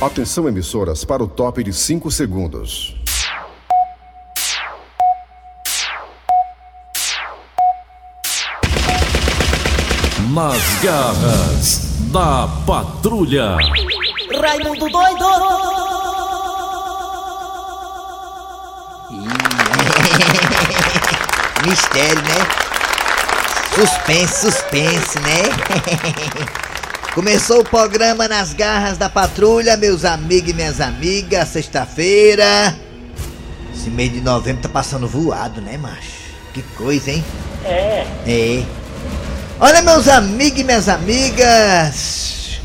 Atenção emissoras para o top de 5 segundos. Nas garras da patrulha. Raimundo doido! Mistério, né? Suspense, suspense, né? Começou o programa Nas Garras da Patrulha, meus amigos e minhas amigas, sexta-feira. Esse mês de novembro tá passando voado, né, macho? Que coisa, hein? É. É. Olha, meus amigos e minhas amigas.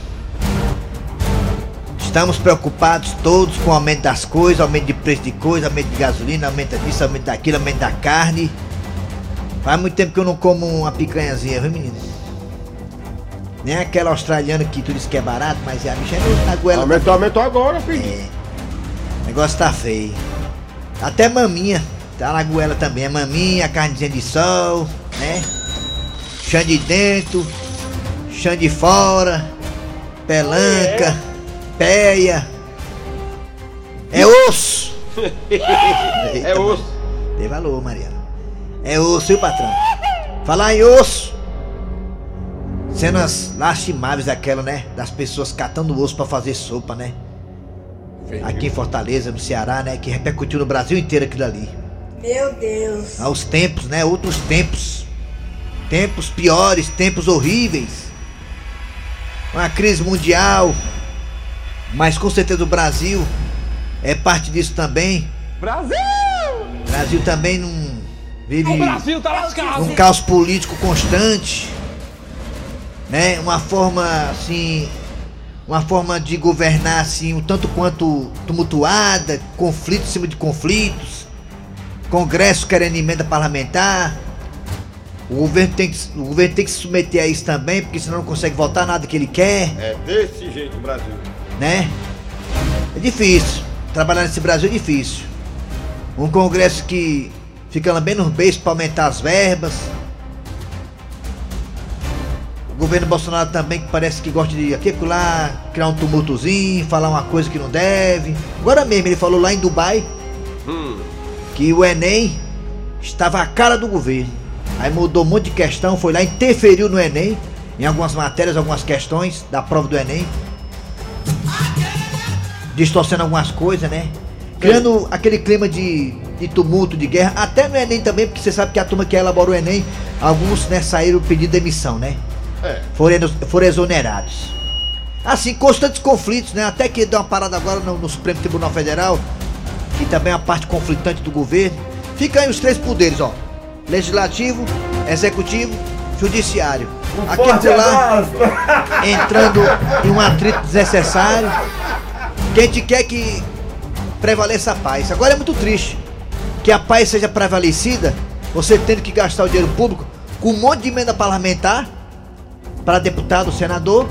Estamos preocupados todos com o aumento das coisas, aumento de preço de coisa, aumento de gasolina, aumento disso, aumento daquilo, aumento da carne. Faz muito tempo que eu não como uma picanhazinha, viu, menino? Nem aquela australiana que tu disse que é barato, mas é a bicha é na goela. Aumentou, aumentou agora, filho. É. O negócio tá feio. Até maminha. Tá na goela também. A maminha, a carnezinha de sol, né? Chã de dentro, chã de fora, pelanca, peia. É osso! É osso. Dê valor, Mariana. É osso, viu, patrão? Falar em osso. Cenas lastimáveis aquela, né? Das pessoas catando osso pra fazer sopa, né? Aqui em Fortaleza, no Ceará, né? Que repercutiu no Brasil inteiro aquilo ali. Meu Deus. Aos tempos, né? Outros tempos. Tempos piores, tempos horríveis. Uma crise mundial. Mas com certeza o Brasil é parte disso também. Brasil! O Brasil também não vive O Brasil tá lascado. um caos político constante, né? Uma forma assim, uma forma de governar assim um tanto quanto tumultuada, conflitos em cima de conflitos, Congresso querendo emenda parlamentar. O governo, tem que, o governo tem que se submeter a isso também, porque senão não consegue votar nada que ele quer, É desse jeito o Brasil. né? É difícil. Trabalhar nesse Brasil é difícil. Um Congresso que fica lambendo os beijos para aumentar as verbas. O governo Bolsonaro também que parece que gosta de aqui lá, criar um tumultozinho, falar uma coisa que não deve. Agora mesmo ele falou lá em Dubai que o Enem estava a cara do governo. Aí mudou um monte de questão, foi lá, interferiu no Enem, em algumas matérias, algumas questões da prova do Enem. Distorcendo algumas coisas, né? Criando aquele clima de, de tumulto, de guerra, até no Enem também, porque você sabe que a turma que elaborou o Enem, alguns né, saíram pedindo demissão, né? É. foram, foram exonerados. Assim, constantes conflitos, né? Até que deu uma parada agora no, no Supremo Tribunal Federal, que também é uma parte conflitante do governo. Fica aí os três poderes, ó. Legislativo, Executivo, Judiciário. Aquele por lá entrando em um atrito desnecessário. Que a gente quer que prevaleça a paz. Agora é muito triste que a paz seja prevalecida, você tendo que gastar o dinheiro público com um monte de emenda parlamentar para deputado, senador,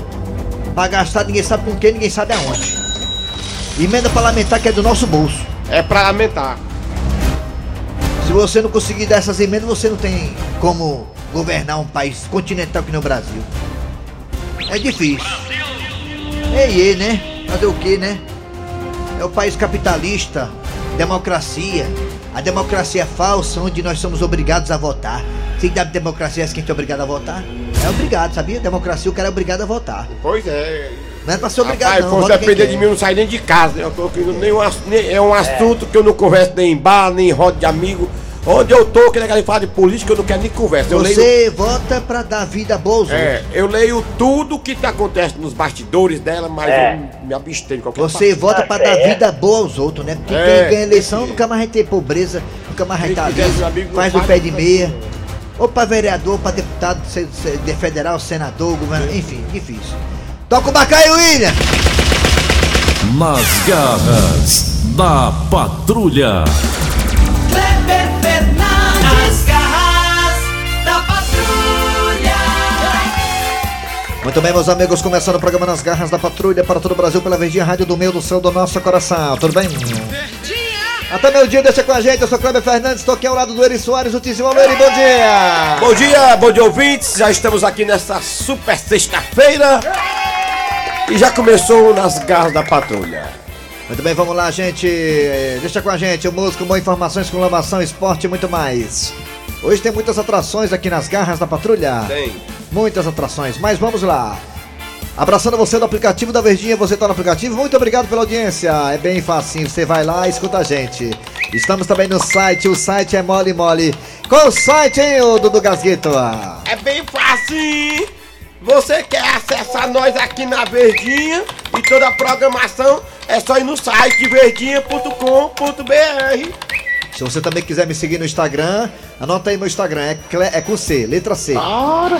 para gastar ninguém sabe com quem, ninguém sabe aonde. Emenda parlamentar que é do nosso bolso. É pra lamentar. Se você não conseguir dar essas emendas, você não tem como governar um país continental que no Brasil. É difícil. Ei, ei, né? Fazer o que, né? É o país capitalista, democracia. A democracia é falsa, onde nós somos obrigados a votar. Se da democracia é que a gente é obrigado a votar? É obrigado, sabia? Democracia o cara é obrigado a votar. Pois é. Não é pra ser obrigado, Rapaz, não. quem depender de mim, eu não saio nem de casa. né? Eu tô aqui, nem um, ass- nem- é um assunto que eu não converso nem em bar, nem em roda de amigo. Onde eu tô, que negócio de falar de política, eu não quero nem conversa. Eu leio, Você vota pra dar vida boa aos é, outros. eu leio tudo que tá acontece nos bastidores dela, mas eu me abstenho de qualquer Você vota pra dar vida boa aos outros, né? Porque É, quem ganha eleição nunca mais vai ter pobreza, nunca mais vai estar faz o pé de meia. Ou pra vereador, pra deputado se- se- de federal, senador, governador, enfim, difícil. Toca o bacalhau, William! Nas garras da patrulha. Kleber Fernandes. As garras da patrulha. Muito bem, meus amigos, começando o programa Nas Garras da Patrulha para todo o Brasil pela Verdinha Rádio do meio do céu do nosso coração. Tudo bem? Até meu dia, deixa com a gente. Eu sou Kleber Fernandes, estou aqui ao lado do Eri Soares, o Tizio Eri. Bom dia! Bom dia, bom dia ouvintes. Já estamos aqui nessa super sexta-feira. E já começou nas garras da patrulha. Muito bem, vamos lá, gente. Eh, Deixa com a gente o músico, boa informação, exclamação, esporte e muito mais. Hoje tem muitas atrações aqui nas garras da patrulha. Tem. Muitas atrações, mas vamos lá. Abraçando você do aplicativo da Verdinha, você tá no aplicativo, muito obrigado pela audiência. É bem facinho, você vai lá e escuta a gente. Estamos também no site, o site é mole mole. Qual o site, hein, Dudu Gasguito? É bem fácil. Você quer acessar nós aqui na Verdinha e toda a programação é só ir no site verdinha.com.br. Se você também quiser me seguir no Instagram, anota aí meu Instagram, é, Cle- é com C, letra C.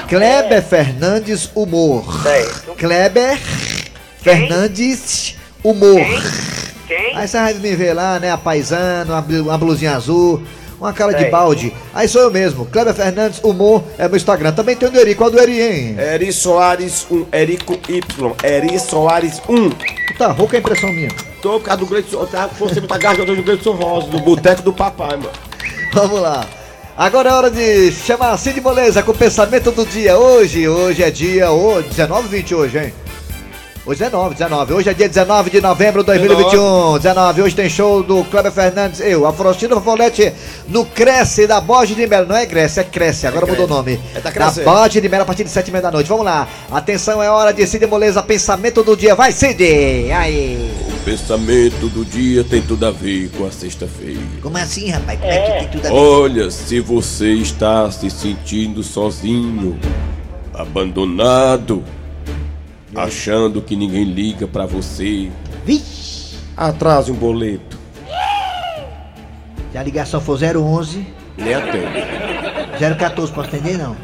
Kleber Fernandes Humor. Kleber Fernandes Humor. Aí você vai me ver lá, né, a paisano, uma, blu- uma blusinha azul, uma cara de balde. Aí sou eu mesmo, Kleber Fernandes Humor é meu Instagram. Também tem o do Eri, qual do Eri, hein? Eri Soares 1, Erico Y, Eri Soares 1. Tu tá rouca a impressão minha. Tô por causa do Gleison, tá, você tá gastando do Gleison Rosa, do boteco do papai, mano. Vamos lá. Agora é hora de chamar Cid Moleza com o pensamento do dia. Hoje, hoje é dia oh, 19 20 hoje, hein? Hoje é 19, 19. Hoje é dia 19 de novembro de 2021. 19. Hoje tem show do Kleber Fernandes, eu, a Faustino Fofolete, no Cresce da Borge de Melo. Não é Cresce, é Cresce. Agora mudou o nome. É da da Cresce. Borge de Melo a partir de 7 h da noite. Vamos lá. Atenção, é hora de Cid Moleza, pensamento do dia. Vai, Cid! Aí. O pensamento do dia tem tudo a ver com a sexta-feira. Como assim, rapaz? Como é que tem tudo a ver? Olha, se você está se sentindo sozinho, abandonado, achando que ninguém liga pra você, Vixe! atrase um boleto. Se a ligação for 011, Nem atende. 014, posso atender não?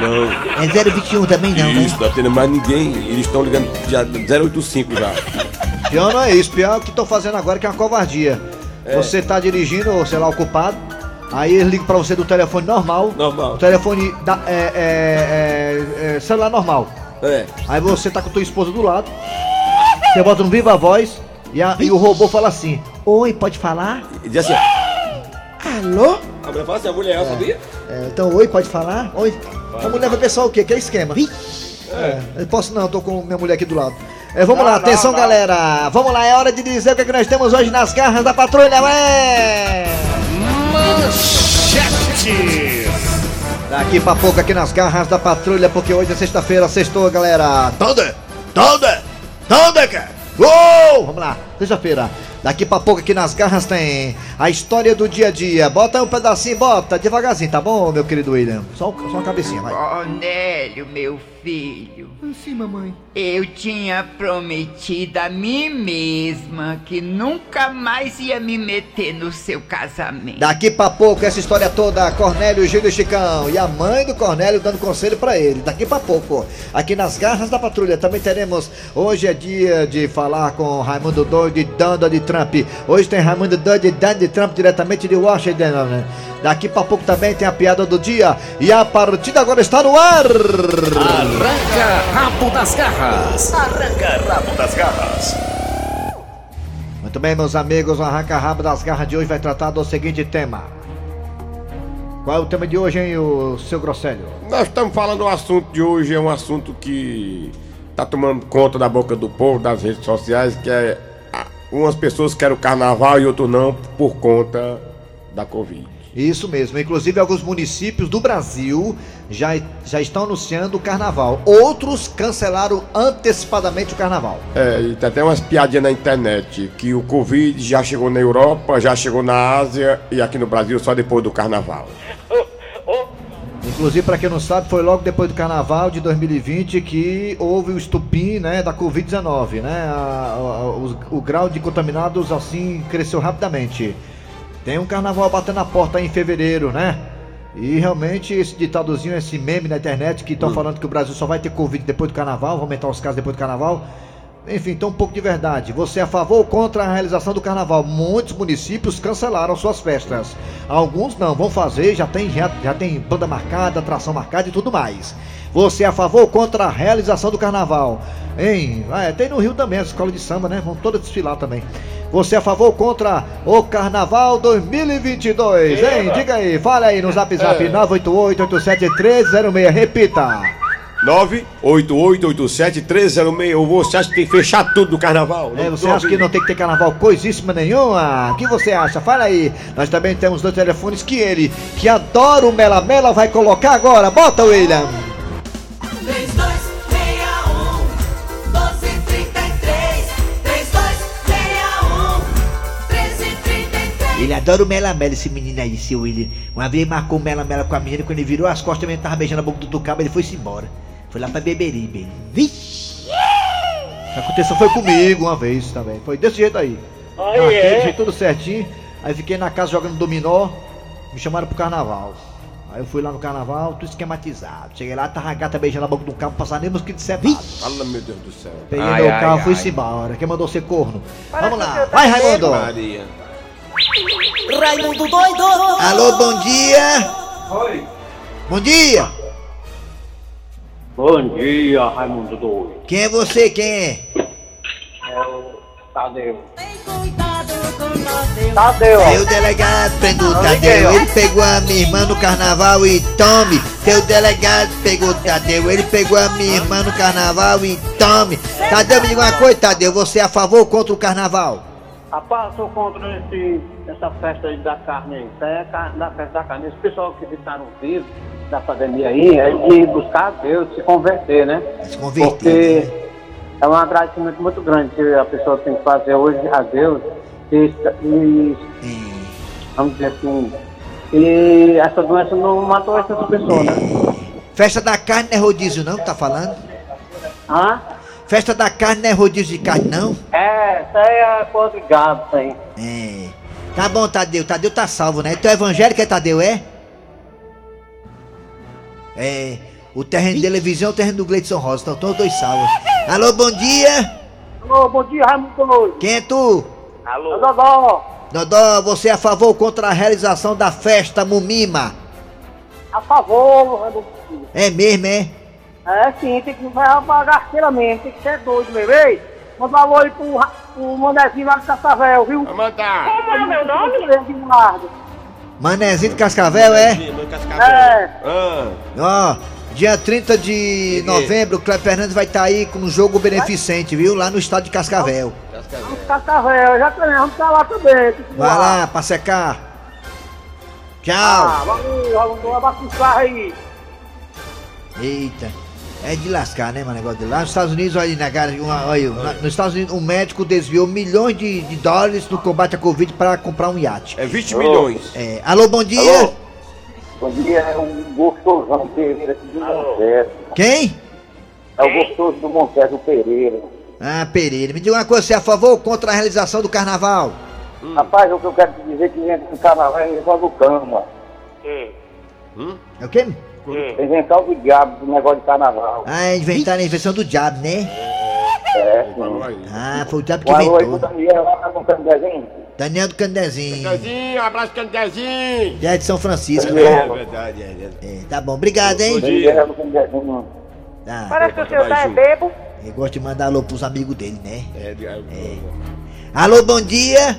Não, É 021 também não, né? isso, não atende mais ninguém. Eles estão ligando já 085 já. Pior não é isso, pior é o que estão fazendo agora que é uma covardia. Você tá dirigindo, ou sei lá, ocupado, aí eles ligam pra você do telefone normal. Normal. Telefone da, é, é, é, é, celular normal. É. Aí você tá com tua esposa do lado, você bota no viva voz e, a- e o robô fala assim: Oi, pode falar? E diz assim: Alô? A mulher fala assim: a mulher, sabia? É, então, oi, pode falar? Oi. A mulher vai pensar o quê? Que é esquema. É, eu posso não, eu tô com minha mulher aqui do lado. É, vamos lá, atenção galera. Vamos lá, é hora de dizer o que, é que nós temos hoje nas garras da patrulha, ué! Daqui pra pouco aqui nas garras da patrulha, porque hoje é sexta-feira, sextou, galera. Toda, toda, toda, cara. Uou! Vamos lá, sexta-feira. Daqui pra pouco aqui nas garras tem a história do dia a dia. Bota aí um pedacinho, bota devagarzinho, tá bom, meu querido William? Só, só uma cabecinha, vai. Cornélio, meu filho. Sim, mamãe. Eu tinha prometido a mim mesma que nunca mais ia me meter no seu casamento. Daqui pra pouco essa história toda, Cornélio, Gílio e Chicão e a mãe do Cornélio dando conselho pra ele. Daqui pra pouco, aqui nas garras da patrulha também teremos. Hoje é dia de falar com Raimundo Doido e Donald Trump. Hoje tem Raimundo Doido e Donald Trump diretamente de Washington. né? Daqui pra pouco também tem a piada do dia e a partida agora está no ar. Arranca rabo das garras. Muito bem, meus amigos, o arranca-rabo das garras de hoje vai tratar do seguinte tema. Qual é o tema de hoje, hein, o seu Grosselho? Nós estamos falando do assunto de hoje, é um assunto que tá tomando conta da boca do povo, das redes sociais, que é umas pessoas querem o carnaval e outras não por conta da Covid. Isso mesmo, inclusive alguns municípios do Brasil já, já estão anunciando o carnaval. Outros cancelaram antecipadamente o carnaval. É, e tem até umas piadinhas na internet que o Covid já chegou na Europa, já chegou na Ásia e aqui no Brasil só depois do carnaval. Inclusive, para quem não sabe, foi logo depois do carnaval de 2020 que houve o estupim né, da Covid-19. Né? A- a- os- o grau de contaminados assim cresceu rapidamente. Tem um carnaval batendo na porta aí em fevereiro, né? E realmente esse ditadozinho, esse meme na internet que estão falando que o Brasil só vai ter Covid depois do carnaval, vão aumentar os casos depois do carnaval. Enfim, tem um pouco de verdade. Você é a favor ou contra a realização do carnaval? Muitos municípios cancelaram suas festas. Alguns não, vão fazer, já tem, já, já tem banda marcada, atração marcada e tudo mais. Você é a favor ou contra a realização do carnaval? Hein? Ah, é, tem no Rio também, as escolas de samba, né? Vão todas desfilar também. Você é a favor ou contra o Carnaval 2022? Hein? Diga aí, fala aí no zap zap 988-87-1306. Repita. 98887-306. Ou você acha que tem que fechar tudo no carnaval? É, você acha que não tem que ter carnaval coisíssima nenhuma? O que você acha? Fala aí. Nós também temos dois telefones que ele, que adora o Mela Mela, vai colocar agora. Bota, William. 3261 1233 3261 1333 Ele adora o Mela Mela, esse menino aí, seu William. Uma vez ele marcou o Mela Mela com a menina, quando ele virou as costas, ele tava beijando a boca do Tucaba, ele foi-se embora. Foi lá pra Beberibe. Vixe! O que aconteceu foi comigo uma vez também. Foi desse jeito aí. Marquei, deixei tudo certinho. Aí fiquei na casa jogando dominó. Me chamaram pro carnaval. Aí eu fui lá no carnaval, tudo esquematizado. Cheguei lá, tava a gata beijando a boca do carro, passar nem mosquito de separado. Fala, meu Deus do céu. Peguei Ai, meu ai, carro, ai. fui-se embora. Quem mandou ser corno? Vamos lá, vai Raimundo! Maria. Raimundo doido Alô, bom dia! Oi. Bom dia! Bom dia, Raimundo Doido. Quem é você? Quem é? É o Tadeu. Tadeu Seu delegado prendeu o Tadeu, ele pegou a minha irmã no carnaval e tome. Seu delegado pegou o Tadeu, ele pegou a minha irmã no carnaval e tome. Tadeu, me diga uma coisa, Tadeu, você é a favor ou contra o carnaval? Rapaz, eu sou contra esse, essa festa aí da carne aí. Isso aí é da festa da carne. Esse pessoal que ficaram vivos da pandemia aí, é de buscar a Deus, se converter, né? Se converter. Porque né? é um agradecimento muito grande que a pessoa tem que fazer hoje a Deus. E, e vamos dizer assim, e essa doença não matou essas pessoas, né? Festa da carne não é rodízio não tá falando? Hã? Festa da carne não é rodízio de carne não? É, isso aí é coisa de gado, isso aí. É. Tá bom, Tadeu. Tadeu tá salvo, né? Tu é evangélico, é Tadeu, é? É. O terreno dele é vizinho é o terreno do Gleidson Rosa. Então, todos dois salvos. Alô, bom dia. Alô, bom dia, Raimundo Doido. Quem é tu? Alô. Dodó, Dodó, você é a favor ou contra a realização da festa Mumima? a favor, Raimundo. É mesmo, é? É sim, tem que vai carteira mesmo, tem que ser doido mesmo, ei? Manda um alô aí pro, pro Manezinho lá do Cascavel, viu? Vai mandar. Como é meu nome? Manezinho de Cascavel, é? É, Ah, Ó, dia 30 de novembro, o Cleber Fernandes vai estar aí com um jogo beneficente, viu? Lá no estado de Cascavel. vamos Cascavel, já também, vamos pra lá também. Vai lá, pra secar. Tchau. Ah, valeu, pro carro aí. Eita. É de lascar, né, mano, negócio de lá. Nos Estados Unidos, olha aí, na cara, uma- olha, na- nos Estados Unidos, um médico desviou milhões de, de dólares no combate à Covid para comprar um iate. é 20 milhões. É, alô, bom dia. Alô? Bom dia, é o gostosão Pereira aqui do Monteiro. Quem? É o gostoso do Monteiro Pereira. Ah, Pereira. Me diga uma coisa, você é a favor ou contra a realização do carnaval? Rapaz, o que eu quero te dizer é que entra no carnaval é igual do cama. É o quê? Tem inventar o diabo do negócio de carnaval. Ah, inventaram a invenção do diabo, né? É, Falou aí. Ah, foi o diabo que Um alô inventou. Daniel lá, tá contando desenho? Daniel do Candezinho. Candezinho, abraço, Candezinho. Já é de São Francisco, É. né? verdade, é verdade. É, tá bom, obrigado, hein? Daniel contando desenho. Tá. Parece que o senhor tá é bebo. Eu gosto de mandar alô pros amigos dele, né? É, é, Alô, bom dia.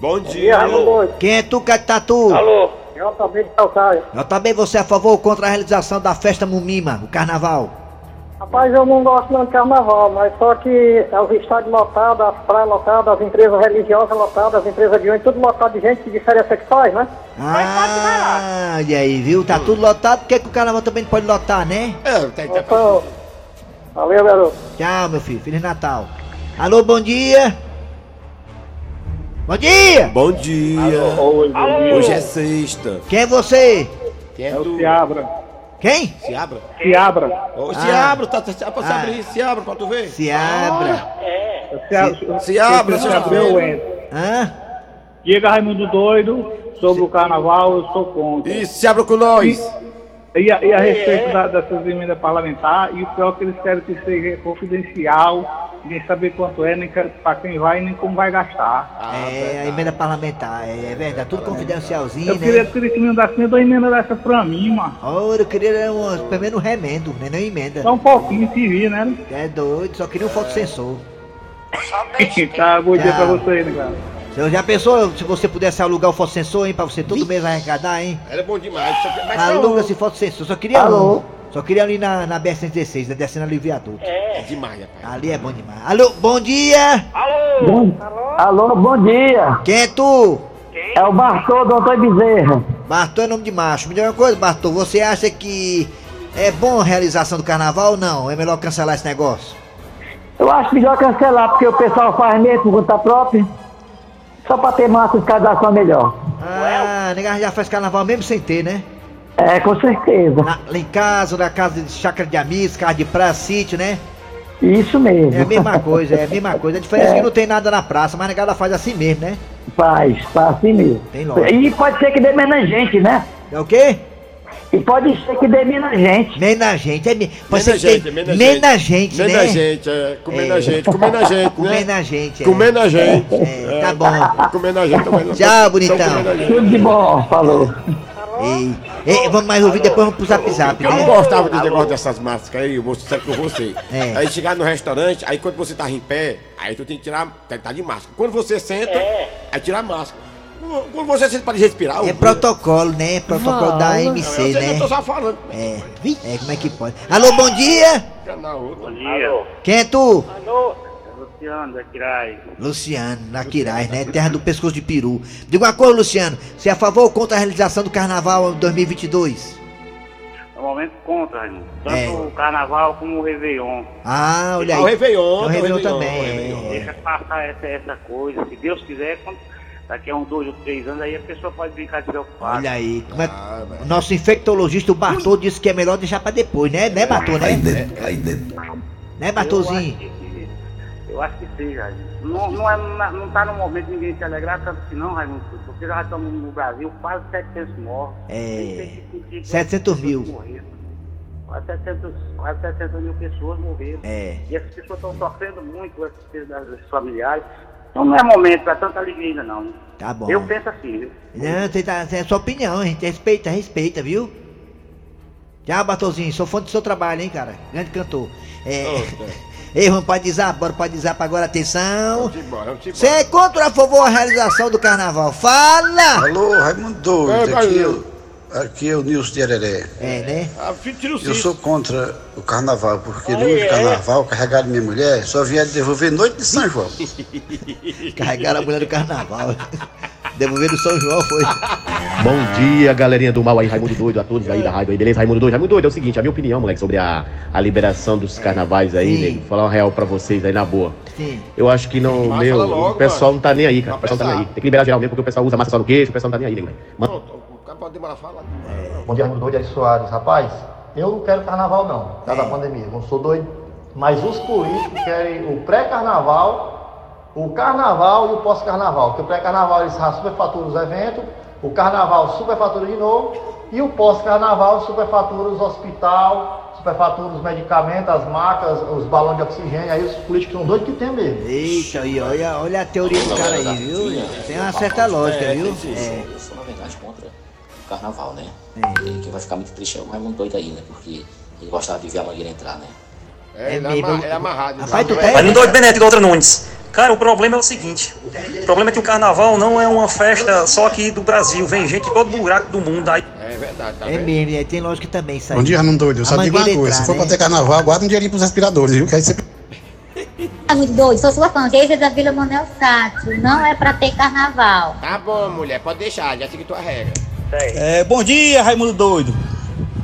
Bom dia. Raimundo, Quem é tu, Catatu? Alô? Eu também de calcaia. Eu também você é a favor ou contra a realização da festa Mumima, o carnaval? Rapaz, eu não gosto não de carnaval, mas só que é os estádios lotados, as praias lotadas, as empresas religiosas lotadas, as empresas de ônibus, tudo lotado de gente, que diferença que faz, né? Ah, olha aí, viu? Tá tudo lotado, por que, que o carnaval também não pode lotar, né? É, tá, tá, Então, valeu, garoto. Tchau, meu filho, Feliz Natal. Alô, bom dia. Bom dia. Bom dia. Oi, Hoje é sexta. Quem é você? Quem é, É o? Seabra. Quem? Se abra. Seabra. Ô, se Ah. abra, tá, tá, tá, pra se Ah. abrir, se abra pra tu ver. Se abra. Se abra, seu filho. Hã? Diga Raimundo Doido sobre o carnaval, eu sou contra. E se abra com nós. E a, e a respeito da- dessas emendas parlamentares, e o pior é que eles querem que seja confidencial, ninguém saber quanto é, nem para quem vai, nem como vai gastar. É, a emenda parlamentar, é, é verdade, tudo confidencialzinho, Eu queria, né? queria que me mandasse uma emenda dessa pra mim, mano. Oh, eu queria um, pelo menos um remendo, né? Não emenda. Só um pouquinho se vir, né? É doido, só queria um fotossensor. tá, bom dia pra você, né, cara? Você já pensou se você pudesse alugar o fotossensor, hein? Pra você todo mês arrecadar, hein? Era bom demais. Só que- mas Aluga esse fotossensor, só queria Alô? um. Só queria ali na, na BR-116, né? Descendo ali o viaduto. É demais, rapaz. Ali é bom demais. Alô, bom dia! Alô, bom dia. Quem é tu? É o Bartô do Antônio Bezerra. Bartô é nome de macho. Me diga uma coisa, Bartô, você acha que é bom a realização do carnaval ou não? É melhor cancelar esse negócio? Eu acho melhor cancelar, porque o pessoal faz mesmo por conta própria. Só pra ter uma fiscalização melhor. Ah, nega já faz carnaval mesmo sem ter, né? É, com certeza. Na- lá em casa, na casa de chácara de amigos, casa de praia, sítio, né? Isso mesmo. É a mesma coisa, é a mesma coisa. A diferença é que não tem nada na praça, mas a negada faz assim mesmo, né? Faz, faz assim mesmo. Tem lógica. E pode ser que dê menos gente, né? É o quê? E pode ser que dê menos gente. Menos gente, é me... Pode Menos ser que gente, menos menos gente, né? Menos gente, é. Comendo a É. gente, comendo a gente, né? Comendo a gente, é. Comendo a gente. É, tá bom. Comendo a gente também. Tchau, bonitão. Tão comendo a gente. Tudo de bom, falou. Ei, ei, vamos mais ouvir, depois vamos pro zap zap, Eu não né? gostava desse negócio dessas máscaras aí, eu vou ser com você. É. Aí chegar no restaurante, aí quando você tá em pé, aí tu tem que tirar, tem que tá de máscara. Quando você senta, aí tira a máscara. Quando você senta para respirar, É protocolo, né? Protocolo da AMC, eu, sei, né? eu tô só falando. É. É, como é que pode? Alô, bom dia! Bom dia. Quem é tu? Luciano da Quirai. Luciano, na Quirais, né? Terra do pescoço de peru. Diga uma coisa, Luciano. Você é a favor ou contra a realização do carnaval 2022? Normalmente contra, Raimundo. Tanto É. o carnaval como o Réveillon. Ah, olha aí. Ah, o Réveillon, É o tem o Réveillon Réveillon, também. o Réveillon. é. Deixa passar essa, essa coisa. Se Deus quiser, quando- daqui a uns dois ou três anos, aí a pessoa pode brincar de preocupado. Olha aí. Como é- Ah, velho. o nosso infectologista, o Bartô, disse que é melhor deixar pra depois, né? Né, Bartô, né? Né, Bartôzinho? Eu acho que, eu acho que seja. Raimundo. Não, não, é, não tá no momento de ninguém se alegrar tanto assim, não, Raimundo. Porque já estamos no Brasil quase 700 mortos. É, Nem sei se sentir que 700 pessoas mil. morreram. Quase 700, quase 700 mil pessoas morreram. É. E essas pessoas estão sofrendo muito com essas perdas das familiares. Então não é momento para tanta alegria ainda, não. Tá bom. Eu penso assim, viu? Não, você tá, é a sua opinião, a gente respeita, respeita, viu? Tchau, Bartôzinho, sou fã do seu trabalho, hein, cara? Grande cantor. É. Ei, vamos pra desar, bora pra desar agora, atenção. Você é contra a favor a realização do carnaval? Fala! Alô, Raimundo Doido, É, aqui, vai- eu, aqui é o Nilson de Areré. É, né? Ah, Eu sou contra o carnaval, porque no último carnaval, carregaram minha mulher, só vieram devolver noite de São João. Carregaram a mulher do carnaval. Devolver do São João foi. Bom dia, galerinha do mal aí, Raimundo Doido, a todos aí da rádio aí, beleza? Raimundo Doido, Raimundo Doido, é o seguinte, a minha opinião, moleque, sobre a, a liberação dos carnavais aí, nego, vou falar uma real pra vocês aí na boa. Sim. Eu acho que não, meu, logo, o pessoal mano. não tá nem aí, cara. Não O pessoal não tá nem aí. Tem que liberar geral mesmo, porque o pessoal usa massa só no queixo, o pessoal não tá nem aí, nego. Mano, Pronto, o cara pode demorar a falar. Bom dia, Ari Soares. Rapaz, eu não quero carnaval não, por causa da pandemia, eu não sou doido. Mas os políticos querem o pré-carnaval, o carnaval e o pós-carnaval. Porque o pré-carnaval eles superfaturam os eventos, o carnaval superfatura de novo, e o pós-carnaval superfatura os hospital, superfatura os medicamentos, as macas, os balões de oxigênio, aí os políticos são doidos que tem mesmo. Eita, aí, olha, olha a teoria do cara aí, viu? Tem uma certa lógica, viu? É. Carnaval, né? E quem vai ficar muito triste é o Raimundo Doido aí, né? Porque ele gostava de ver a mangueira entrar, né? É, É ele mesmo. ama- é amarrado. Rapaz, tu tem? Raimundo Doido Benete, Doutor Nunes. Cara, o problema é o seguinte: o problema é que o carnaval não é uma festa só aqui do Brasil, vem gente de todo buraco do mundo. Aí É verdade, tá É mesmo, é, tem lógica também isso aí. Bom dia, Raimundo Doido. Eu só digo uma coisa: entrar, se for pra né? ter carnaval, guarda um dinheirinho pros respiradores, viu? Que aí você É muito doido, sou sua fã. Geisa da Vila Manuel Sátio. Não é pra ter carnaval. Tá bom, mulher, pode deixar, já segui tua regra. É, bom dia, Raimundo Doido.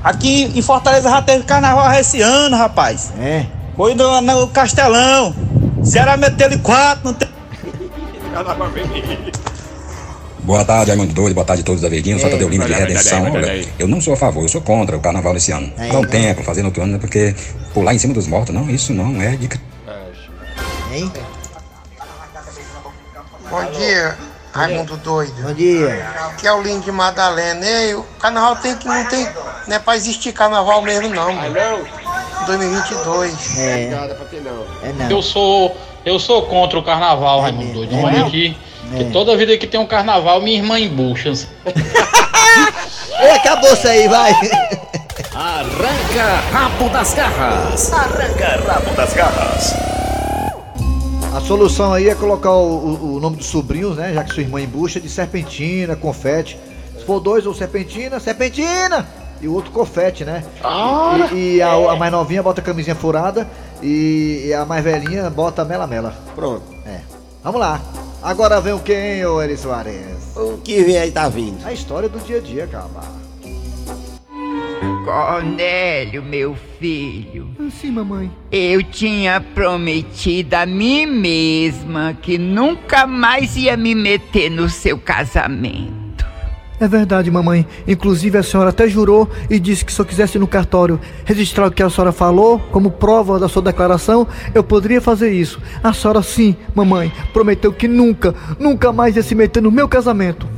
Aqui em Fortaleza já teve carnaval esse ano, rapaz. É. Foi no, no Castelão. Ceará meteu de quatro, não tem. Boa tarde, Raimundo Doido. Boa tarde a todos da Verdinha. Sou É, Lima de Redenção. Olha, eu não sou a favor, eu sou contra o carnaval esse ano. É, Dá um é. tempo, fazer noturno, porque pular em cima dos mortos, não, isso não é de. Hein? Bom dia, Raimundo Doido. Bom dia. Aqui é o Lindo de Madalena. Ei, o carnaval tem que não tem. Não é pra existir carnaval mesmo, não, Ah, mano. não? 2022. É, Nada pra ter não. é não. Eu sou, eu sou contra o carnaval, Raimundo mesmo, Doido. é Olha mesmo? aqui, É. que toda vida que tem um carnaval, minha irmã embucha. Ei, acabou isso aí, vai. Arranca rabo das garras. Arranca rabo das garras. A solução aí é colocar o, o- nome dos sobrinhos, né? Já que sua irmã embucha, de serpentina, confete. Se for dois ou serpentina, serpentina! e o outro confete, né? Ah! E, e a, a mais novinha bota camisinha furada e, e a mais velhinha bota mela-mela. Pronto. É. Vamos lá. Agora vem o que, hein, ô Eri Soares? O que vem aí tá vindo? A história do dia a dia, calma. Cornélio, meu filho. Sim, mamãe. Eu tinha prometido a mim mesma que nunca mais ia me meter no seu casamento. É verdade, mamãe. Inclusive a senhora até jurou e disse que se eu quisesse ir no cartório registrar o que a senhora falou como prova da sua declaração, eu poderia fazer isso. A senhora sim, mamãe, prometeu que nunca, nunca mais ia se meter no meu casamento.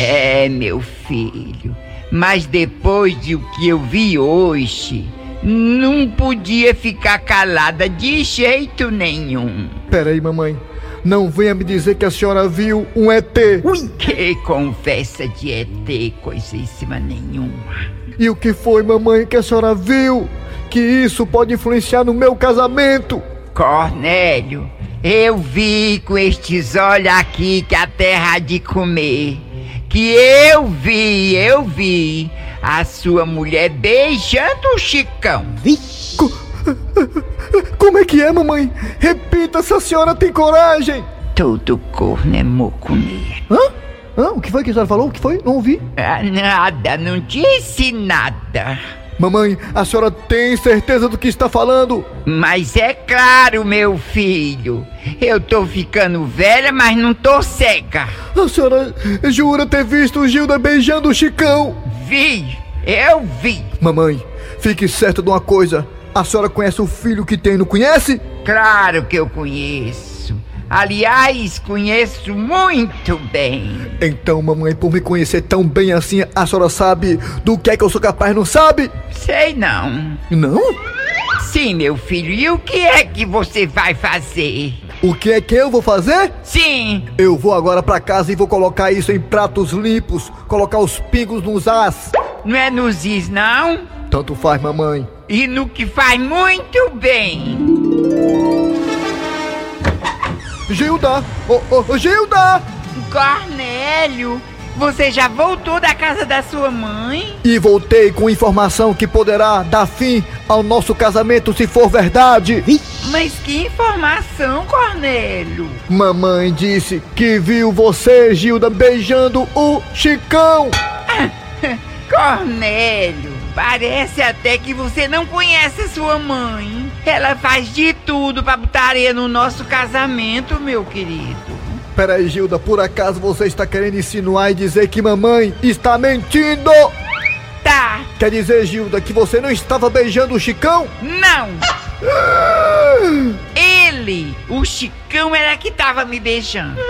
É, meu filho. Mas depois de o que eu vi hoje, não podia ficar calada de jeito nenhum. Peraí, mamãe. Não venha me dizer que a senhora viu um ET. Que conversa de ET, coisíssima nenhuma. E o que foi, mamãe, que a senhora viu? Que isso pode influenciar no meu casamento? Cornélio, eu vi com estes olhos aqui que a terra há de comer. Que eu vi, eu vi a sua mulher beijando o Chicão. Como é que é, mamãe? Repita se a senhora tem coragem. Todo corno é mocuneiro. Hã? Hã? O que foi que a senhora falou? O que foi? Não ouvi. Ah, nada, não disse nada. Mamãe, a senhora tem certeza do que está falando? Mas é claro, meu filho. Eu tô ficando velha, mas não tô cega. A senhora jura ter visto o Gilda beijando o Chicão? Vi, eu vi. Mamãe, fique certa de uma coisa. A senhora conhece o filho que tem, não conhece? Claro que eu conheço. Aliás, conheço muito bem. Então, mamãe, por me conhecer tão bem assim, a senhora sabe do que é que eu sou capaz, não sabe? Sei não. Não? Sim, meu filho. E o que é que você vai fazer? O que é que eu vou fazer? Sim. Eu vou agora pra casa e vou colocar isso em pratos limpos, colocar os pingos nos as. Não é nos is, não? Tanto faz, mamãe. E no que faz muito bem. Gilda! Ô, ô, ô, Gilda! Cornélio, você já voltou da casa da sua mãe? E voltei com informação que poderá dar fim ao nosso casamento se for verdade. Mas que informação, Cornélio? Mamãe disse que viu você, Gilda, beijando o Chicão. Cornélio, parece até que você não conhece a sua mãe. Ela faz de tudo pra botar areia no nosso casamento, meu querido. Peraí, Gilda, por acaso você está querendo insinuar e dizer que mamãe está mentindo? Tá. Quer dizer, Gilda, que você não estava beijando o Chicão? Não! Ele, o Chicão, era que tava me beijando.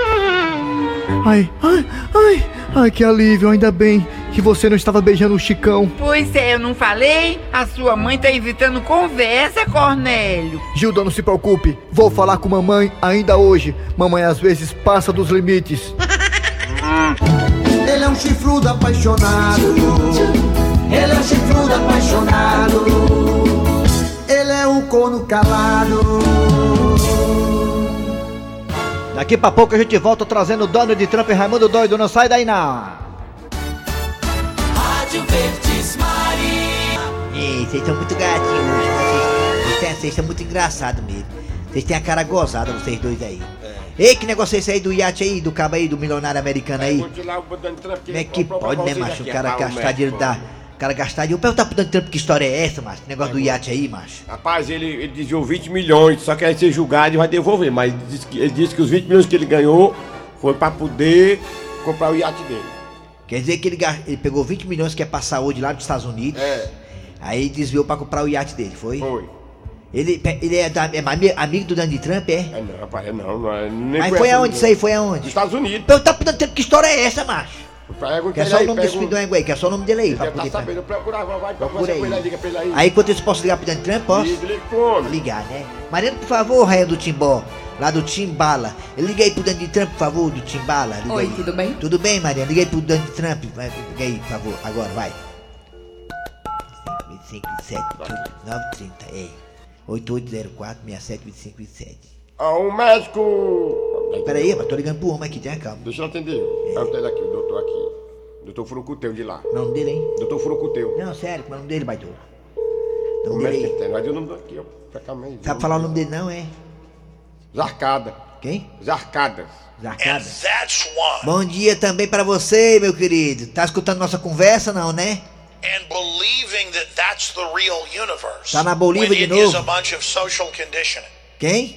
Ai, ai, ai, ai, que alívio, ainda bem que você não estava beijando o Chicão. Pois é, eu não falei? A sua mãe tá evitando conversa, Cornélio. Gilda, não se preocupe, vou falar com mamãe ainda hoje. Mamãe às vezes passa dos limites. Ele é um chifrudo apaixonado. Ele é um chifrudo apaixonado. Ele é um corno calado. Daqui pra pouco a gente volta trazendo Donald Trump e Raimundo Doido. Não sai daí não. Rádio Verdes Maria. Ei, vocês estão muito gatinhos Vocês, vocês, são muito engraçados mesmo. Vocês têm a cara gozada, vocês dois aí. Ei, que negócio é esse aí do iate aí, do cabo aí, do milionário americano aí? Como é que pode, né, macho? O cara gastar dinheiro da. O cara gastar dinheiro. Perguntar pro Donald Trump que história é essa, macho? Que negócio do iate aí, macho. Rapaz, ele, ele desviou 20 milhões, só que aí ser julgado e vai devolver. Mas diz que- ele disse que os 20 milhões que ele ganhou foi pra poder comprar o iate dele. Quer dizer que ele, ele pegou 20 milhões que é pra saúde lá dos Estados Unidos. É. Aí desviou pra comprar o iate dele, foi? Foi. Ele, ele é, da- é ami- amigo do Donald Trump, é? É não, rapaz, é não, não é. Nem Mas foi aonde isso aí? Foi aonde? Dos Estados Unidos. Pro Donald Trump que história é essa, macho? Que é só o aí, nome desse do Anguê, que é só o nome dele aí. Pra tá poder- sabendo, procura, vai, vai, Procura aí. ele aí, liga pra ele aí. Aí, enquanto isso, posso ligar pro Donald Trump? Posso? Liga, liga. Ligar, né? Mariano, por favor, rainha do Timbó, lá do Timbala. Liga aí pro Donald Trump, por favor, do Timbala. Liga Oi, aí. tudo bem? Tudo bem, Mariana? Liga aí pro Donald Trump. Vai, liga aí, por favor, agora, vai. 25, 27, 9, 30, é. 8804 67 25 27. Ah, um médico. Peraí, mas tô ligando pro homem aqui, tenha calma. Deixa eu atender. Pergunta ele aqui, o doutor aqui. Doutor Furucuteu de lá. O nome dele, hein? Doutor Furucuteu. Não, sério, como é o nome dele, baitola? O O nome dele médico aí. tem, dizer o nome daqui, ó. Praticamente. Sabe falar o nome dele não, é? Zarcada. Quem? Zarcadas. Zarcada. Bom dia também pra você, meu querido. Tá escutando nossa conversa, não, né? and believing that that's the real universe. Tá na Bolívia de novo. a bunch of social conditioning. Quem?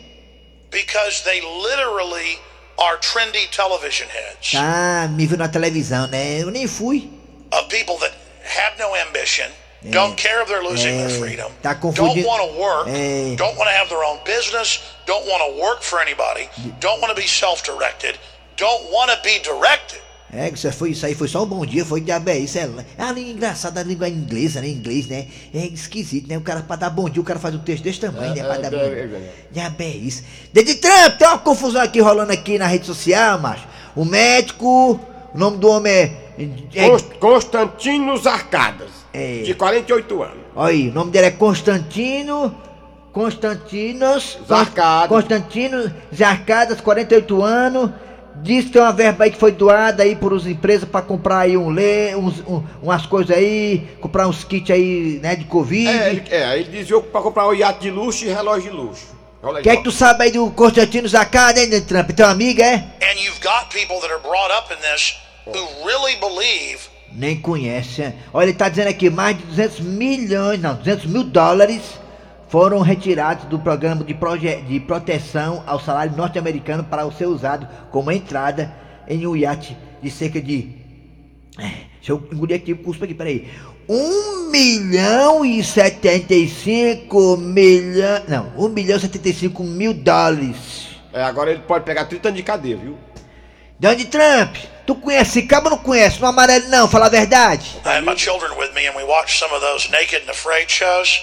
Because they literally are trendy television heads Tá, me viu na televisão, né? Eu nem fui. of people that have no ambition, don't care if they're losing their É, freedom, tá don't confundindo. want to work, É. don't want to have their own business, don't want to work for anybody, don't want to be self-directed, don't want to be directed. É, isso, foi, isso aí foi só um bom dia, foi é isso. É, é a língua engraçada, a língua inglesa, né? Inglês, né? É esquisito, né? O cara, pra dar bom dia, o cara faz um texto desse tamanho, né? Pra dar bom dia. Diabo é isso. Desde Trump, tem uma confusão aqui rolando aqui na rede social, macho. O médico, o nome do homem é. É Const- Constantino Zarcadas. É. De 48 anos. Aí, o nome dele é Constantino. Constantinos. Zarcadas. Constantino Zarcadas, 48 anos. Diz que tem uma verba aí que foi doada aí por as empresas pra comprar aí um lê, uns, um- umas coisas aí, comprar uns kits aí, né, de Covid. É, ele, é, ele dizia pra comprar um iate de luxo e relógio de luxo. O que é que tu sabe aí do Constantino Zarcadas, hein, Trump? Teu amigo, é? And you've got people that are brought up in this who really believe Nem conhece. Olha, ele tá dizendo aqui, mais de 200 milhões, não, 200 mil dólares foram retirados do programa de, proje- de proteção ao salário norte-americano para ser usado como entrada em um iate de cerca de... É, Deixa eu engolir aqui o cuspo aqui, peraí. 1 milhão e 75 milhões... Não, 1 milhão e 75 mil dólares. É, agora ele pode pegar 30 anos de cadeia, viu? Donald Trump, tu conhece esse cabo ou não conhece? Não amarelo não, fala a verdade.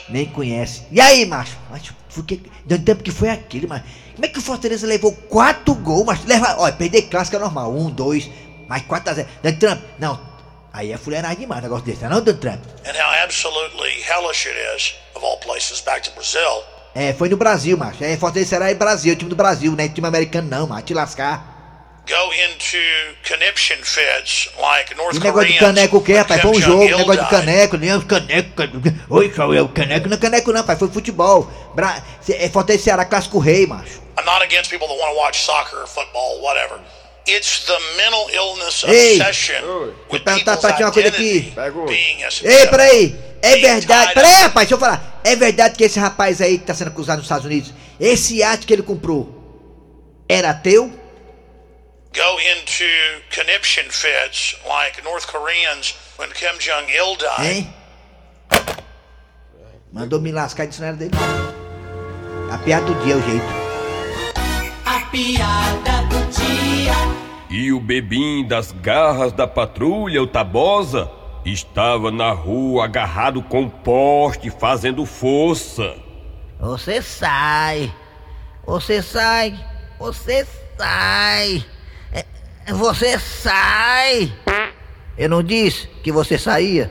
Nem conhece. E aí, macho? Macho, por que. Dando tempo que foi aquele, mas. Como é que o Fortaleza levou quatro gols, mas leva. Olha, perder clássico é normal. Um, dois, mais 4 a 0. Donald Trump, não. Aí é fuleiragem demais negócio desse, não, Donald Trump? And how absolutely hellish it is, of all places, back to Brazil. É, foi no Brasil, macho. É, Fortaleza será em Brasil, time do Brasil, não é time americano não, macho. Te lascar. E negócio de caneco o quê, rapaz? Foi um jogo, negócio de caneco, nem caneco. caneco. Oi, qual é o caneco? Não é caneco não, pai, foi futebol. Bra... É Fortaleza Ceará, clássico rei, macho. I'm not against people that want to watch soccer, football, whatever. It's the mental illness Ei! obsession with tá, people's tá, tinha uma coisa aqui. Ei, peraí. É verdade. Peraí, rapaz, deixa eu falar. É verdade que esse rapaz aí que tá sendo acusado nos Estados Unidos, esse iate que ele comprou, era teu? Go into conniption fits like North Koreans when Kim Jong Il died. Hein? Mandou me lascar não era dele. A piada do dia é o jeito. A piada do dia. E o bebim das garras da patrulha, o Tabosa, estava na rua agarrado com um poste fazendo força. Você sai. Você sai. Você sai. Você sai. Eu não disse que você saía?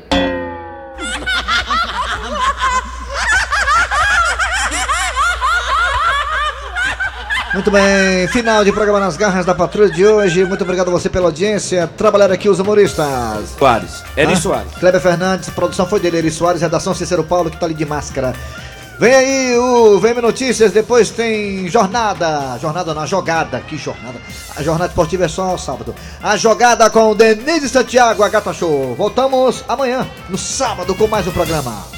Muito bem, final de programa nas garras da patrulha de hoje. Muito obrigado a você pela audiência. Trabalharam aqui os humoristas. Soares, Eri Hã? Soares. Kleber Fernandes, produção foi dele, Eri Soares, redação Cícero Paulo, que tá ali de máscara. Vem aí o VM Notícias, depois tem jornada. Jornada na jogada, que jornada. A jornada esportiva é só sábado. A jogada com Denise Santiago, a Gata Show. Voltamos amanhã, no sábado, com mais um programa.